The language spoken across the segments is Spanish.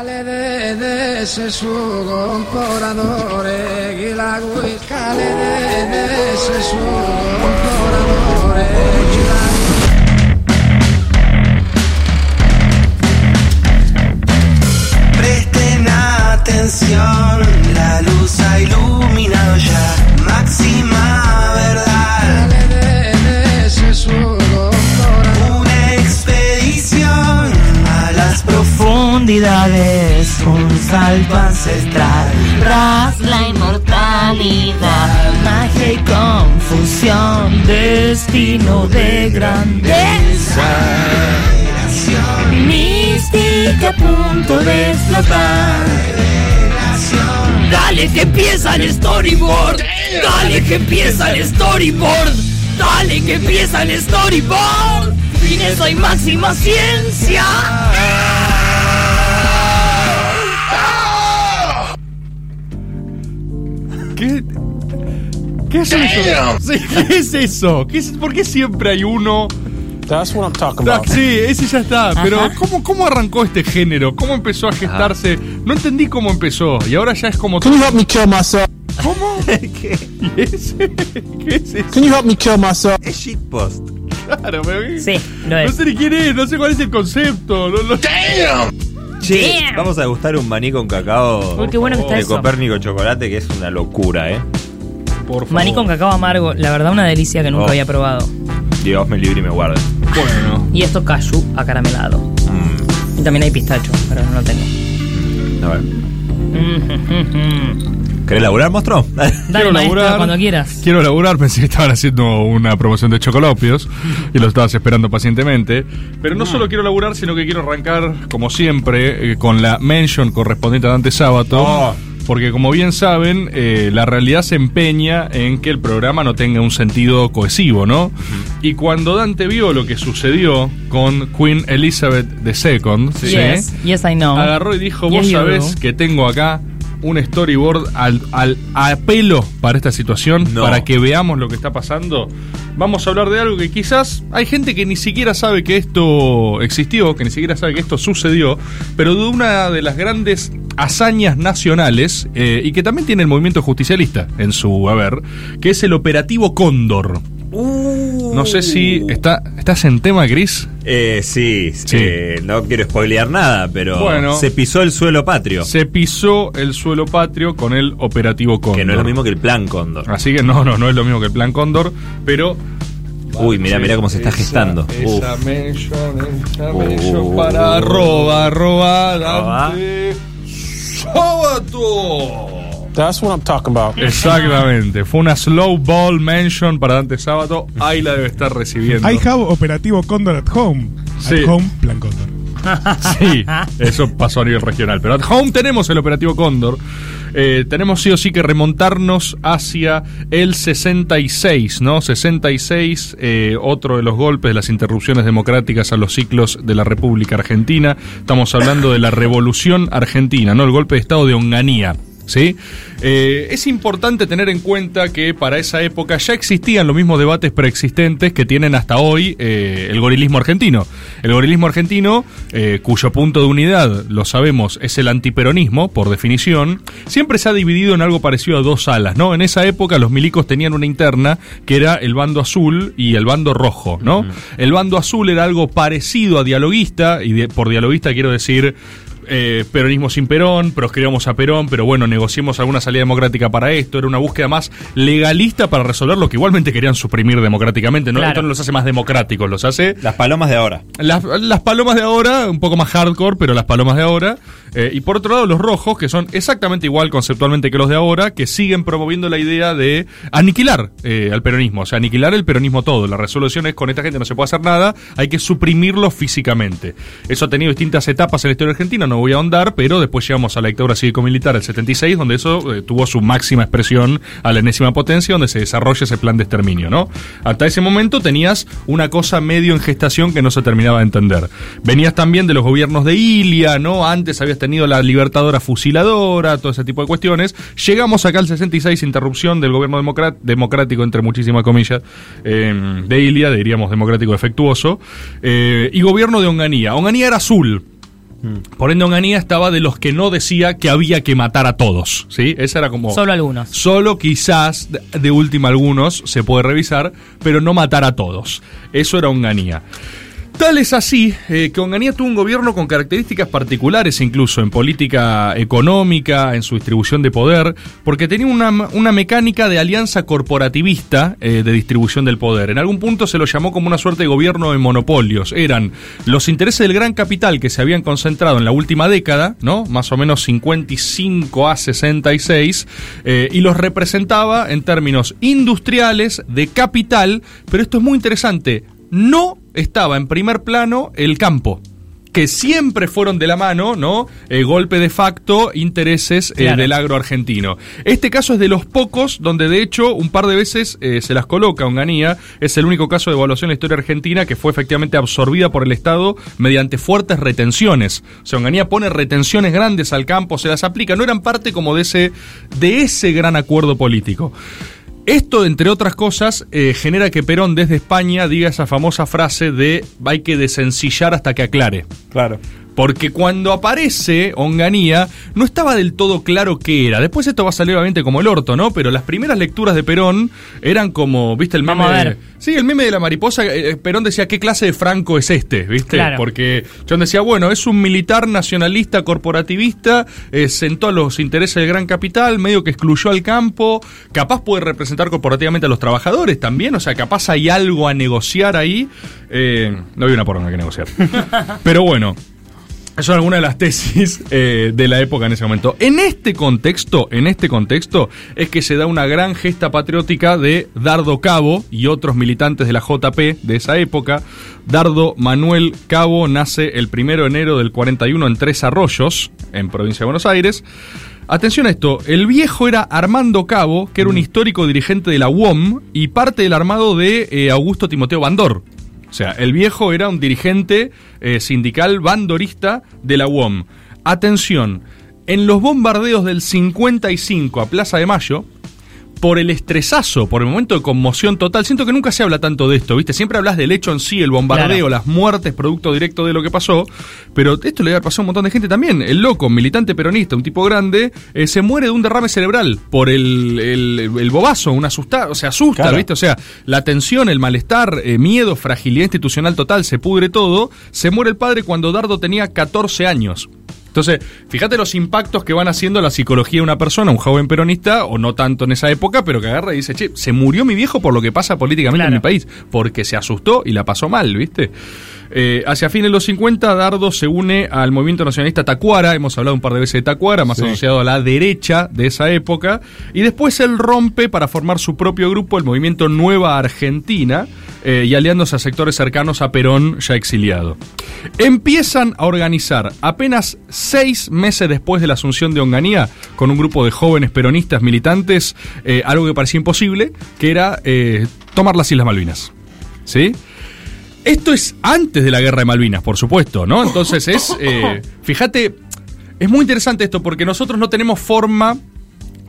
Cale de, de sesudo un poradore, gilagui, cale de, de sesudo un poradore, gilagui. Presten atención, la luz ha iluminado un salto ancestral, tras la inmortalidad, magia y confusión, destino de grandeza, mística a punto de explotar. Dale que empieza el storyboard, dale que empieza el storyboard, dale que empieza el storyboard. Fineza y máxima ciencia. ¿Qué? ¿Qué es eso? Sí, ¿Qué es eso? ¿Qué es- ¿Por qué siempre hay uno? That's what I'm talking Ah, about. Sí, ese ya está. Pero. ¿cómo, ¿cómo arrancó este género? ¿Cómo empezó a gestarse? No entendí cómo empezó. Y ahora ya es como... Can you help me kill myself? ¿Cómo? ¿Y ese? ¿Qué es eso? Can you help me kill myself? Es shitpost. Claro, pero- Sí, No es. sé ni quién es, no sé cuál es el concepto. no- no- Che, Damn. vamos a degustar un maní con cacao Uy, qué bueno que está de eso. Copérnico chocolate, que es una locura, ¿eh? Por favor. Maní con cacao amargo, la verdad una delicia que nunca Oh. había probado. Dios me libre y me guarde. Bueno. Y esto cashew acaramelado. Mm, Y también hay pistacho, pero no lo tengo. a ver. Mm, ¿Querés laburar, monstruo? Dale, Quiero maestro, laburar. cuando quieras. Quiero laburar, pensé que estaban haciendo una promoción de chocolopios y lo estabas esperando pacientemente. Pero no solo quiero laburar, sino que quiero arrancar, como siempre, eh, con la mention correspondiente a Dante Sábato. Oh. Porque como bien saben, eh, la realidad se empeña en que el programa no tenga un sentido cohesivo, ¿no? Y cuando Dante vio lo que sucedió con Queen Elizabeth II, ¿sí? Yes, yes I know. agarró y dijo, Yes, vos you sabés do". que tengo acá un storyboard al, al a pelo para esta situación, No. para que veamos lo que está pasando. Vamos a hablar de algo que quizás hay gente que ni siquiera sabe que esto existió, que ni siquiera sabe que esto sucedió, pero de una de las grandes hazañas nacionales eh, y que también tiene el movimiento justicialista en su haber, que es el operativo Cóndor. No sé si está, estás en tema, Gris. Eh, sí, Sí. eh, no quiero spoilear nada, pero Bueno. se pisó el suelo patrio. Se pisó el suelo patrio con el operativo Cóndor. Que no es lo mismo que el plan Cóndor. Así que no, no, no es lo mismo que el plan Cóndor, pero. Uy, mirá, mirá cómo se está Esa- gestando. Esa Uf. mention, esa Uh. para arroba, arroba, Arroba. That's what I'm talking about. Exactamente, fue una slow ball mention para Dante Sábato. Ahí la debe estar recibiendo. I have operativo Condor at home. Sí. At home, plan Condor. Sí, eso pasó a nivel regional. Pero at home tenemos el operativo Cóndor. Eh, tenemos sí o sí que remontarnos hacia el 66, ¿no? 66, eh, otro de los golpes de las interrupciones democráticas a los ciclos de la República Argentina. Estamos hablando de la Revolución Argentina, ¿no? El golpe de Estado de Onganía. ¿Sí? Eh, es importante tener en cuenta que para esa época ya existían los mismos debates preexistentes que tienen hasta hoy eh, el gorilismo argentino. El gorilismo argentino, eh, cuyo punto de unidad, lo sabemos, es el antiperonismo, por definición, siempre se ha dividido en algo parecido a dos alas, ¿no? En esa época los milicos tenían una interna que era el bando azul y el bando rojo, ¿no? El bando azul era algo parecido a dialoguista, y de- por dialoguista quiero decir eh, peronismo sin Perón, proscribamos a Perón, pero bueno, negociemos alguna salida democrática para esto. Era una búsqueda más legalista para resolver lo que igualmente querían suprimir democráticamente. ¿no? Claro. Esto no los hace más democráticos, los hace Las palomas de ahora. las, las palomas de ahora, un poco más hardcore, pero las palomas de ahora. Eh, y por otro lado, los rojos, que son exactamente igual conceptualmente que los de ahora, que siguen promoviendo la idea de aniquilar eh, al peronismo, o sea, aniquilar el peronismo todo. La resolución es con esta gente no se puede hacer nada, hay que suprimirlo físicamente. Eso ha tenido distintas etapas en la historia argentina, no voy a ahondar, pero después llegamos a la dictadura cívico-militar del 76, donde eso eh, tuvo su máxima expresión a la enésima potencia, donde se desarrolla ese plan de exterminio, ¿no? Hasta ese momento tenías una cosa medio en gestación que no se terminaba de entender. Venías también de los gobiernos de Ilia, ¿no? Antes habías tenido la libertadora fusiladora, todo ese tipo de cuestiones. Llegamos acá al 66, interrupción del gobierno democrático, entre muchísimas comillas, eh, de Ilia, diríamos democrático defectuoso, eh, y gobierno de Onganía. Onganía era azul. Por ende, Onganía estaba de los que no decía que había que matar a todos. ¿sí? Esa era como. Solo algunos. Solo quizás, de- de última algunos, se puede revisar, pero no matar a todos. Eso era Onganía. Tal es así eh, que Onganía tuvo un gobierno con características particulares incluso en política económica, en su distribución de poder, porque tenía una, una mecánica de alianza corporativista eh, de distribución del poder. En algún punto se lo llamó como una suerte de gobierno de monopolios. Eran los intereses del gran capital que se habían concentrado en la última década, ¿no? Más o menos 55 a 66, eh, y los representaba en términos industriales, de capital, pero esto es muy interesante, no estaba en primer plano el campo. Que siempre fueron de la mano, ¿no? Eh, golpe de facto, intereses eh, Claro. del agro argentino. Este caso es de los pocos donde, de hecho, un par de veces eh, se las coloca Onganía. Es el único caso de evaluación en la historia argentina que fue efectivamente absorbida por el Estado mediante fuertes retenciones. O sea, Onganía pone retenciones grandes al campo, se las aplica. No eran parte como de ese, de ese gran acuerdo político. Esto, entre otras cosas, eh, genera que Perón desde España diga esa famosa frase de hay que desencillar hasta que aclare. Claro. Porque cuando aparece Onganía, no estaba del todo claro qué era. Después esto va a salir obviamente como el orto, ¿no? Pero las primeras lecturas de Perón eran como, ¿viste el meme? Vamos a de- sí, el meme de la mariposa. eh, Perón decía, ¿qué clase de Franco es este? ¿Viste? Claro. Porque John decía, bueno, es un militar nacionalista corporativista, eh, sentó a los intereses del gran capital, medio que excluyó al campo, capaz puede representar corporativamente a los trabajadores también, o sea, capaz hay algo a negociar ahí. Eh, no había una poronga que negociar. Pero bueno, son algunas de las tesis eh, de la época en ese momento. En este contexto, en este contexto, es que se da una gran gesta patriótica de Dardo Cabo y otros militantes de la JP de esa época. Dardo Manuel Cabo nace el 1 de enero del 41 en Tres Arroyos, en provincia de Buenos Aires. Atención a esto, el viejo era Armando Cabo, que era un histórico dirigente de la UOM y parte del armado de eh, Augusto Timoteo Bandor. O sea, el viejo era un dirigente eh, sindical bandorista de la UOM. Atención, en los bombardeos del 55 a Plaza de Mayo, por el estresazo, por el momento de conmoción total, siento que nunca se habla tanto de esto, ¿viste? Siempre hablas del hecho en sí, el bombardeo, Claro. las muertes, producto directo de lo que pasó, pero esto le ha pasado a un montón de gente también. El loco, militante peronista, un tipo grande, eh, se muere de un derrame cerebral por el, el, el bobazo, un asustado, se asusta, Claro. ¿viste? O sea, la tensión, el malestar, eh, miedo, fragilidad institucional total, se pudre todo. Se muere el padre cuando Dardo tenía 14 años. Entonces, fíjate los impactos que van haciendo la psicología de una persona, un joven peronista, o no tanto en esa época, pero que agarra y dice, che, se murió mi viejo por lo que pasa políticamente en mi país, porque se asustó y la pasó mal, ¿viste? Eh, hacia fines de los 50, Dardo se une al movimiento nacionalista Tacuara, hemos hablado un par de veces de Tacuara, más Sí. asociado a la derecha de esa época, y después él rompe para formar su propio grupo, el movimiento Nueva Argentina, eh, y aliándose a sectores cercanos a Perón ya exiliado. Empiezan a organizar apenas seis meses después de la asunción de Onganía, con un grupo de jóvenes peronistas militantes, eh, algo que parecía imposible, que era tomar las Islas Malvinas. ¿Sí? Esto es antes de la guerra de Malvinas, por supuesto, ¿no? Entonces es, eh, fíjate, es muy interesante esto porque nosotros no tenemos forma,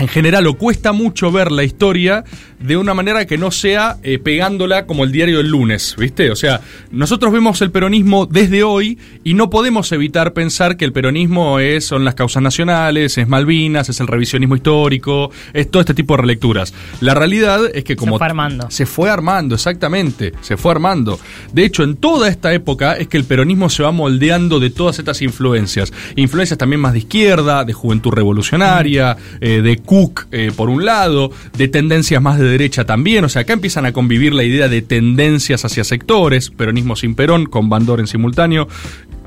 en general, o cuesta mucho ver la historia de una manera que no sea eh, pegándola como el diario del lunes, ¿viste? O sea, nosotros vemos el peronismo desde hoy y no podemos evitar pensar que el peronismo es, son las causas nacionales, es Malvinas, es el revisionismo histórico, es todo este tipo de relecturas. La realidad es que como fue armando. se fue armando, exactamente, se fue armando. De hecho, en toda esta época es que el peronismo se va moldeando de todas estas influencias. Influencias también más de izquierda, de juventud revolucionaria, eh, de Cook eh, por un lado, de tendencias más de derecha también. O sea, acá empiezan a convivir la idea de tendencias hacia sectores, peronismo sin Perón, con Bandor en simultáneo.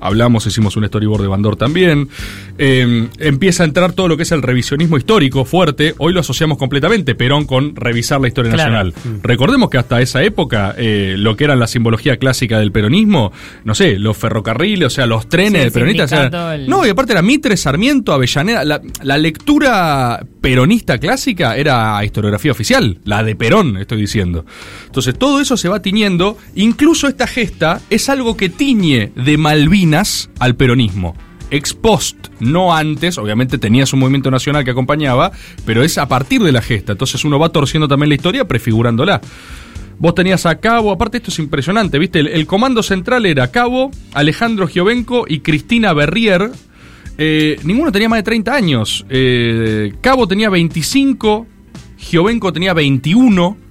Hablamos, hicimos un storyboard de Bandor también. Eh, empieza a entrar todo lo que es el revisionismo histórico fuerte. Hoy lo asociamos completamente, Perón, con revisar la historia Claro. nacional. Recordemos que hasta esa época, eh, lo que era la simbología clásica del peronismo, no sé, los ferrocarriles, o sea, los trenes Sí, el del el- No, y aparte era Mitre, Sarmiento, Avellaneda. La, la lectura peronista clásica era historiografía oficial, la de Perón, estoy diciendo. Entonces, todo eso se va tiñendo. Incluso esta gesta es algo que tiñe de Malvinas al peronismo ex post, no antes, obviamente tenía su movimiento nacional que acompañaba, pero es a partir de la gesta, entonces uno va torciendo también la historia prefigurándola. Vos tenías a Cabo, aparte esto es impresionante, ¿viste? El, comando central era Cabo, Alejandro Giovenco y Cristina Berrier. Eh, ninguno tenía más de 30 años. Eh, Cabo tenía 25, Giovenco tenía 21.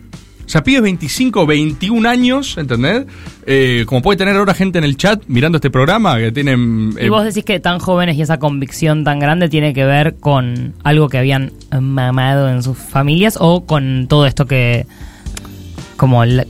O sea, pibes 25, 21 años, ¿entendés? Eh, como puede tener ahora gente en el chat mirando este programa que tienen... Y eh, vos decís que tan jóvenes y esa convicción tan grande tiene que ver con algo que habían mamado en sus familias o con todo esto que como la,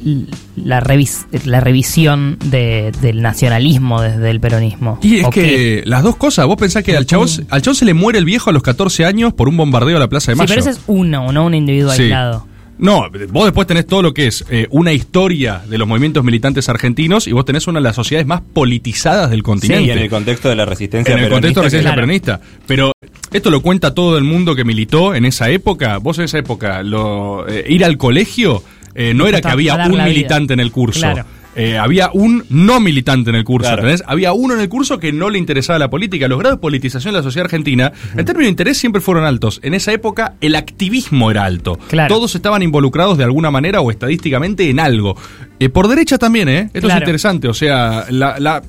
la, revis- la revisión de- del nacionalismo desde el peronismo. Y es ¿O que qué? las dos cosas, vos pensás que al chabón, al chabón se le muere el viejo a los 14 años por un bombardeo a la Plaza de Sí, Mayo. pero ese es uno, no un individuo Sí. aislado. No, vos después tenés todo lo que es eh, una historia de los movimientos militantes argentinos y vos tenés una de las sociedades más politizadas del continente. Sí, en el contexto de la resistencia en el contexto de la peronista, resistencia Claro. peronista. Pero esto lo cuenta todo el mundo que militó en esa época. Vos en esa época, lo, eh, ir al colegio eh, no era que había un militante en el curso. Claro. Eh, había un no militante en el curso, Claro. ¿entendés? Había uno en el curso que no le interesaba la política. Los grados de politización de la sociedad argentina, en términos de interés, siempre fueron altos. En esa época, el activismo era alto. Claro. Todos estaban involucrados de alguna manera o estadísticamente en algo. Eh, por derecha también, ¿eh? Esto es interesante. O sea, la, la-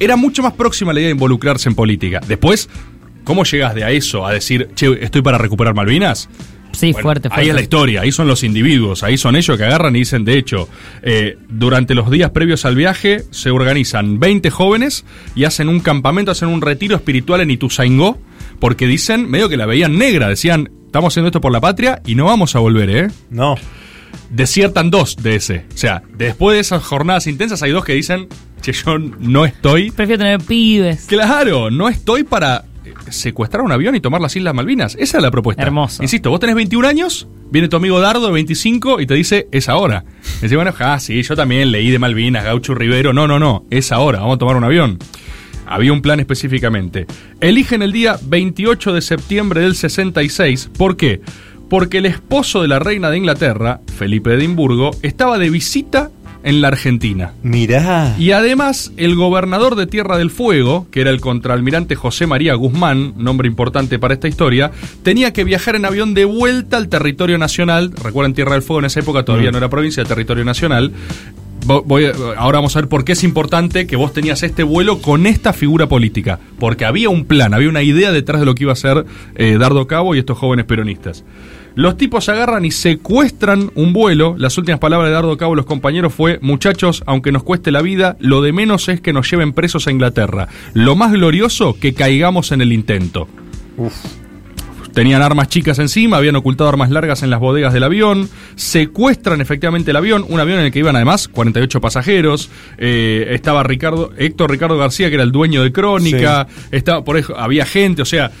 era mucho más próxima la idea de involucrarse en política. Después, ¿cómo llegas de a eso a decir, che, estoy para recuperar Malvinas? Sí, Bueno, fuerte, fuerte. Ahí es la historia, ahí son los individuos, ahí son ellos que agarran y dicen, de hecho, eh, durante los días previos al viaje se organizan 20 jóvenes y hacen un campamento, hacen un retiro espiritual en Ituzaingó, porque dicen, medio que la veían negra, decían, estamos haciendo esto por la patria y no vamos a volver, ¿eh? No. Desiertan dos de ese. O sea, después de esas jornadas intensas hay dos que dicen, che, yo no estoy Prefiero tener pibes. Claro, no estoy para secuestrar un avión y tomar las Islas Malvinas. Esa es la propuesta. Hermoso. Insisto, vos tenés 21 años, viene tu amigo Dardo de 25 y te dice, es ahora. Dice, bueno, ah, sí, yo también leí de Malvinas, Gaucho Rivero. No, no, no, es ahora, vamos a tomar un avión. Había un plan específicamente. Eligen el día 28 de septiembre del 66. ¿Por qué? Porque el esposo de la reina de Inglaterra, Felipe de Edimburgo, estaba de visita en la Argentina. Mirá. Y además, el gobernador de Tierra del Fuego, que era el contraalmirante José María Guzmán, nombre importante para esta historia, tenía que viajar en avión de vuelta al territorio nacional. Recuerden, Tierra del Fuego en esa época todavía no era provincia, era territorio nacional. Vo- voy ahora vamos a ver por qué es importante que vos tenías este vuelo con esta figura política. Porque había un plan, había una idea detrás de lo que iba a hacer eh, Dardo Cabo y estos jóvenes peronistas. Los tipos agarran y secuestran un vuelo. Las últimas palabras de Dardo Cabo y los compañeros fue, muchachos, aunque nos cueste la vida, lo de menos es que nos lleven presos a Inglaterra. Lo más glorioso, que caigamos en el intento. Tenían armas chicas encima, habían ocultado armas largas en las bodegas del avión, secuestran efectivamente el avión, un avión en el que iban además 48 pasajeros, eh, estaba Ricardo, Héctor Ricardo García, que era el dueño de Crónica, estaba por eso, había gente, o sea,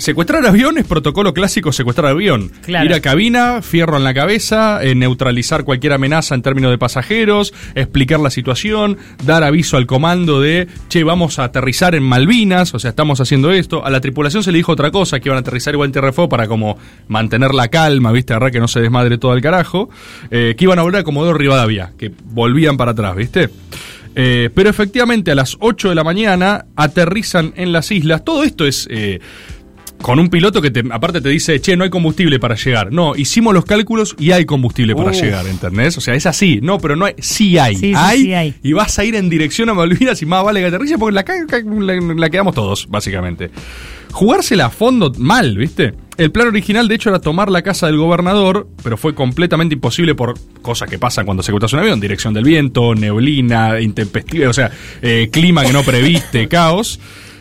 secuestrar avión es protocolo clásico secuestrar avión. Claro. Ir a cabina, fierro en la cabeza, eh, neutralizar cualquier amenaza en términos de pasajeros, explicar la situación, dar aviso al comando de, che, vamos a aterrizar en Malvinas, o sea, estamos haciendo esto. A la tripulación se le dijo otra cosa, que iban a aterrizar igual en Fuego para como mantener la calma, viste, agarrar que no se desmadre todo el carajo, eh, que iban a volver a Comodoro Rivadavia, que volvían para atrás, viste. Eh, pero efectivamente a las 8 de la mañana aterrizan en las islas. Todo esto es... eh, con un piloto que te, aparte te dice, che, no hay combustible para llegar. No, hicimos los cálculos y hay combustible para Uf. llegar, ¿entendés? O sea, es así. No, pero no hay. Sí hay. Sí, sí, hay, sí hay. Y vas a ir en dirección a Malvinas y más vale que aterrice porque la, la, la quedamos todos, básicamente. Jugársela a fondo mal, ¿viste? El plan original, de hecho, era tomar la casa del gobernador, pero fue completamente imposible por cosas que pasan cuando secuestras un avión: dirección del viento, neblina, intempestiva, o sea, eh, clima que no previste, caos.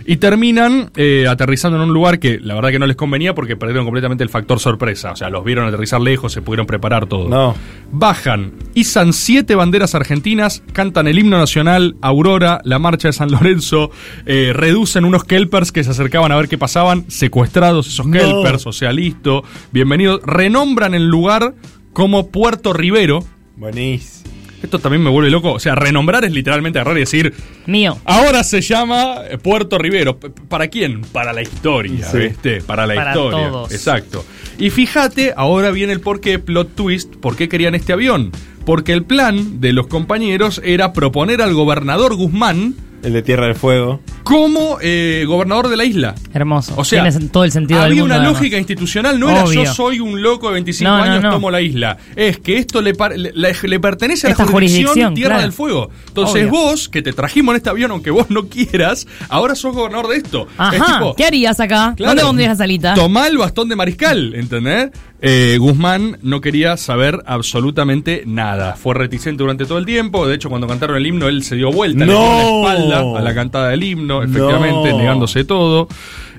Y terminan eh, aterrizando en un lugar que la verdad que no les convenía porque perdieron completamente el factor sorpresa. O sea, los vieron aterrizar lejos, se pudieron preparar todo. No. Bajan, izan siete banderas argentinas, cantan el himno nacional, Aurora, la marcha de San Lorenzo, eh, reducen unos kelpers que se acercaban a ver qué pasaban, secuestrados esos kelpers, o sea, listo, bienvenidos. Renombran el lugar como Puerto Rivero. Buenísimo. Esto también me vuelve loco. O sea, renombrar es literalmente agarrar y decir, Mío. Ahora se llama Puerto Rivero. ¿Para quién? Para la historia, Sí. ¿viste? Para la Para historia. todos. Exacto. Y fíjate, ahora viene el porqué, plot twist, ¿por qué querían este avión? Porque el plan de los compañeros era proponer al gobernador Guzmán El de Tierra del Fuego. como eh, gobernador de la isla. Hermoso. O sea, Tiene todo el sentido del había mundo, una además. lógica institucional, no era yo soy un loco de 25 No, no, años, no. tomo la isla. Es que esto le, par- le, le- le pertenece a la Esta jurisdicción, jurisdicción, Tierra claro. del Fuego. Entonces Obvio. vos, que te trajimos en este avión, aunque vos no quieras, ahora sos gobernador de esto. Ajá. Es tipo, ¿Qué harías acá? Claro. ¿Dónde pondrías la salita? Tomá el bastón de mariscal, ¿entendés? Eh, Guzmán no quería saber absolutamente nada. Fue reticente durante todo el tiempo. De hecho, cuando cantaron el himno, él se dio vuelta, le dio No. la espalda a la cantada del himno, efectivamente, negándose todo.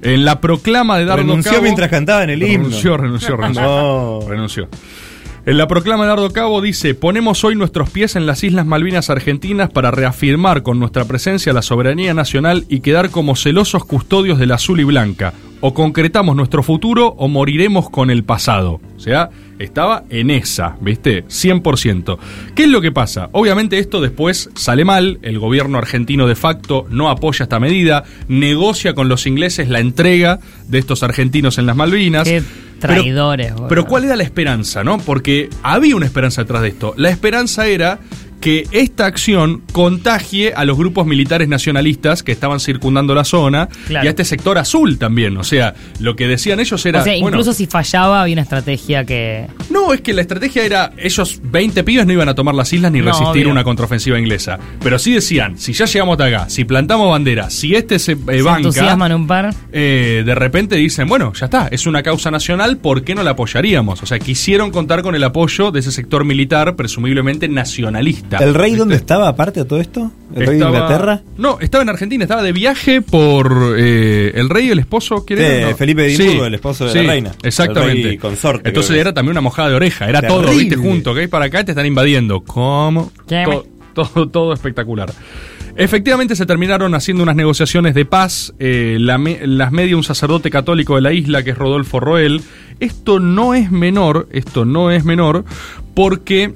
En la proclama de Dardo Renunció Cabo- mientras cantaban el himno. Renunció, renunció, renunció. Renunció. En la proclama de Dardo Cabo dice, ponemos hoy nuestros pies en las Islas Malvinas Argentinas para reafirmar con nuestra presencia la soberanía nacional y quedar como celosos custodios del azul y blanca. O concretamos nuestro futuro o moriremos con el pasado. O sea, estaba en esa, ¿viste? 100%. ¿Qué es lo que pasa? Obviamente esto después sale mal, el gobierno argentino de facto no apoya esta medida, negocia con los ingleses la entrega de estos argentinos en las Malvinas. Qué Pero- traidores, boludo. pero ¿cuál era la esperanza, no? Porque había una esperanza detrás de esto. La esperanza era que esta acción contagie a los grupos militares nacionalistas que estaban circundando la zona Claro. y a este sector azul también. O sea, lo que decían ellos era. O sea, bueno, incluso si fallaba, había una estrategia que. no, es que la estrategia era, ellos 20 pibes no iban a tomar las islas ni No, resistir obvio. una contraofensiva inglesa. Pero sí decían, si ya llegamos hasta acá, si plantamos bandera, si este se eh, se banca, entusiasman un par. eh, de repente dicen, bueno, ya está, es una causa nacional, ¿por qué no la apoyaríamos? O sea, quisieron contar con el apoyo de ese sector militar, presumiblemente nacionalista. ¿El rey ¿Viste? dónde estaba aparte de todo esto? ¿El rey de Inglaterra? No, estaba en Argentina, estaba de viaje por eh, el rey y el esposo. ¿quién Sí, era? No. Felipe de Edimburgo, el esposo de la reina. Exactamente. El rey consorte, Entonces era también una mojada de oreja, era todo, Terrible. viste, junto, que hay para acá te están invadiendo. ¿Cómo? Todo, todo espectacular. Efectivamente se terminaron haciendo unas negociaciones de paz, eh, la me- las media un sacerdote católico de la isla que es Rodolfo Roel. Esto no es menor, esto no es menor, porque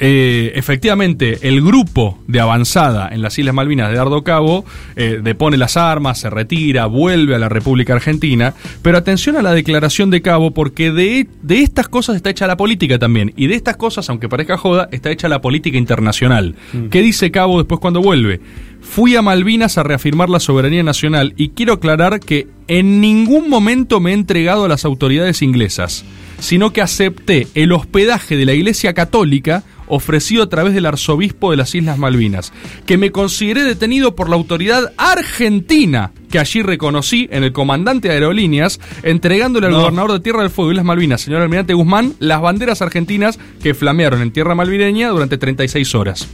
eh, efectivamente el grupo de avanzada en las Islas Malvinas de Dardo Cabo eh, depone las armas, se retira, vuelve a la República Argentina, pero atención a la declaración de Cabo porque de, de estas cosas está hecha la política también, y de estas cosas, aunque parezca joda, está hecha la política internacional. ¿Qué dice Cabo después cuando vuelve? Fui a Malvinas a reafirmar la soberanía nacional y quiero aclarar que en ningún momento me he entregado a las autoridades inglesas, sino que acepté el hospedaje de la Iglesia Católica ofrecido a través del arzobispo de las Islas Malvinas, que me consideré detenido por la autoridad argentina, que allí reconocí en el comandante de aerolíneas, entregándole al gobernador de Tierra del Fuego y Islas Malvinas, señor Almirante Guzmán, las banderas argentinas que flamearon en tierra malvineña durante 36 horas.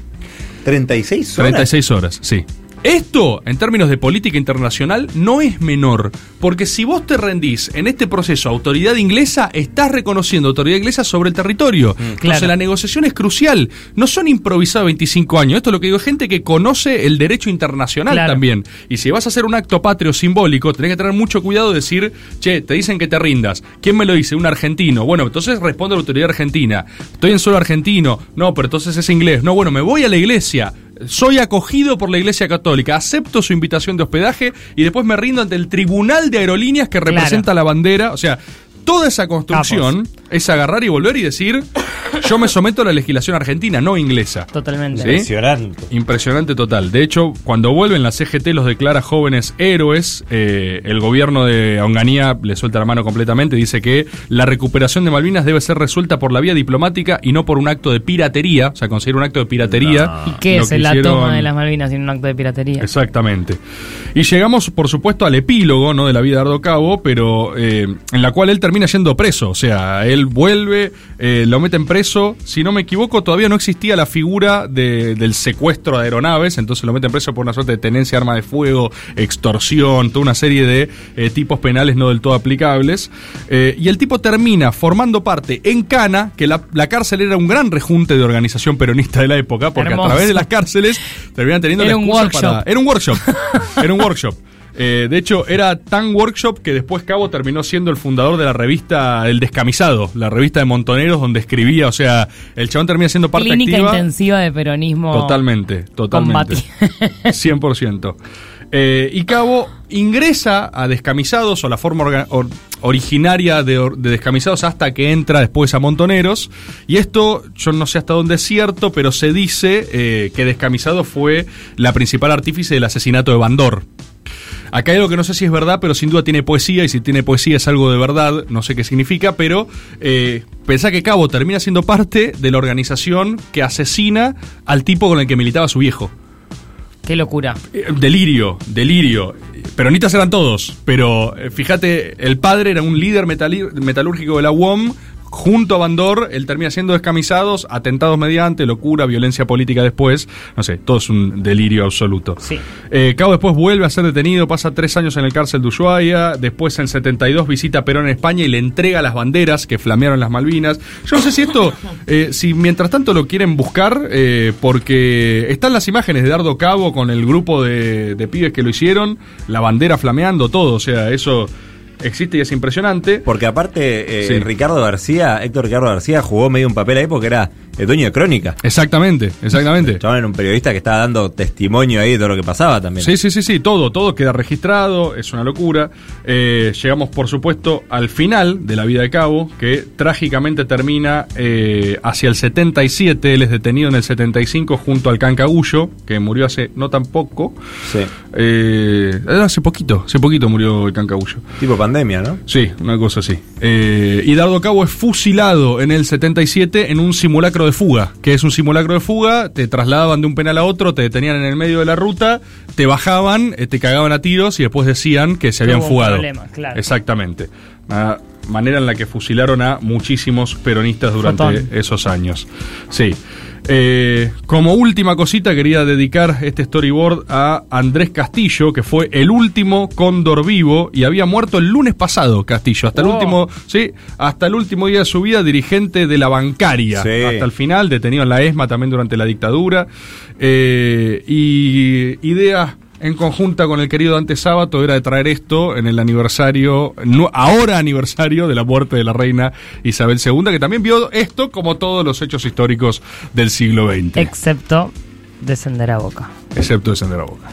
36 horas. 36 horas, sí. Esto, en términos de política internacional, no es menor, porque si vos te rendís en este proceso a autoridad inglesa, estás reconociendo autoridad inglesa sobre el territorio. Entonces claro. la negociación es crucial. No son improvisados 25 años. Esto es lo que digo, gente que conoce el derecho internacional Claro. también. Y si vas a hacer un acto patrio simbólico, tenés que tener mucho cuidado de decir, che, te dicen que te rindas. ¿Quién me lo dice? Un argentino. Bueno, entonces responde a la autoridad argentina. Estoy en suelo argentino. No, pero entonces es inglés. No, bueno, me voy a la iglesia. Soy acogido por la Iglesia Católica, acepto su invitación de hospedaje y después me rindo ante el Tribunal de Aerolíneas que representa la bandera. O sea, toda esa construcción es agarrar y volver y decir, yo me someto a la legislación argentina, no inglesa. Totalmente. Sí. Impresionante. Impresionante total. De hecho, cuando vuelven la CGT los declara jóvenes héroes. eh, el gobierno de Onganía le suelta la mano completamente. Dice que la recuperación de Malvinas debe ser resuelta por la vía diplomática y no por un acto de piratería. O sea, conseguir un acto de piratería. ¿Y qué es la hicieron- toma de las Malvinas sin un acto de piratería? Exactamente. Y llegamos, por supuesto, al epílogo ¿no? de la vida de Ardo Cabo, pero eh, en la cual él termina yendo preso. O sea, él vuelve, eh, lo meten preso. Si no me equivoco, todavía no existía la figura de- del secuestro de aeronaves, entonces lo meten preso por una suerte de tenencia de arma de fuego, extorsión, toda una serie de eh, tipos penales no del todo aplicables. Eh, y el tipo termina formando parte en Cana, que la, la cárcel era un gran rejunte de organización peronista de la época, porque Hermoso. a través de las cárceles terminan teniendo Era la un workshop. para- era un workshop. Era un workshop. Eh, de hecho, era tan workshop que después Cabo terminó siendo el fundador de la revista El Descamisado, la revista de Montoneros, donde escribía. O sea, el chabón termina siendo parte Clínica activa. intensiva de peronismo. Totalmente, totalmente. combati- 100%. Eh, y Cabo ingresa a Descamisados o la forma orga- or- originaria de, or- de Descamisados hasta que entra después a Montoneros. Y esto, yo no sé hasta dónde es cierto, pero se dice eh, que Descamisados fue la principal artífice del asesinato de Bandor. Acá hay algo que no sé si es verdad, pero sin duda tiene poesía, y si tiene poesía es algo de verdad, no sé qué significa, pero eh, pensá que Cabo termina siendo parte de la organización que asesina al tipo con el que militaba su viejo. Qué locura. Eh, Delirio, delirio. Peronistas eran todos, pero eh, fíjate, el padre era un líder metalúrgico de la UOM. Junto a Bandor, él termina siendo descamisados, atentados mediante, locura, violencia política después. No sé, todo es un delirio absoluto. Sí. Eh, Cabo después vuelve a ser detenido, pasa tres años en el cárcel de Ushuaia, después en 72 visita a Perón en España y le entrega las banderas que flamearon las Malvinas. Yo no sé si esto, eh, si mientras tanto lo quieren buscar, eh, porque están las imágenes de Dardo Cabo con el grupo de, de pibes que lo hicieron, la bandera flameando, todo, o sea, eso existe y es impresionante. Porque aparte, eh, Sí. Ricardo García, Héctor Ricardo García jugó medio un papel ahí porque era el dueño de Crónica. Exactamente, exactamente. El chabón era un periodista que estaba dando testimonio ahí de todo lo que pasaba también. Sí, sí, sí, sí, todo, todo queda registrado, es una locura. Eh, llegamos, por supuesto, al final de la vida de Cabo, que trágicamente termina eh, hacia el 77. Él es detenido en el 75 junto al Cancagullo, que murió hace no tan poco. Sí. Eh, hace poquito, hace poquito murió el Cancagullo. Tipo pandemia, ¿no? Sí, una cosa así. Eh, y Dardo Cabo es fusilado en el 77 en un simulacro de fuga. que es un simulacro de fuga? Te trasladaban de un penal a otro, te detenían en el medio de la ruta, te bajaban, eh, te cagaban a tiros y después decían que se habían Hubo fugado. claro. Exactamente. Una manera en la que fusilaron a muchísimos peronistas durante Fotón. esos años. Sí. Eh, como última cosita, quería dedicar este storyboard a Andrés Castillo, que fue el último cóndor vivo y había muerto el lunes pasado, Castillo. Hasta el Oh. último, sí, hasta el último día de su vida, dirigente de la bancaria. Sí. Hasta el final, detenido en la ESMA también durante la dictadura. Eh, y idea en conjunta con el querido Dante Sábato era de traer esto en el aniversario, no- ahora aniversario de la muerte de la reina Isabel II, que también vio esto como todos los hechos históricos del siglo XX, Excepto descender a boca. excepto descender a boca.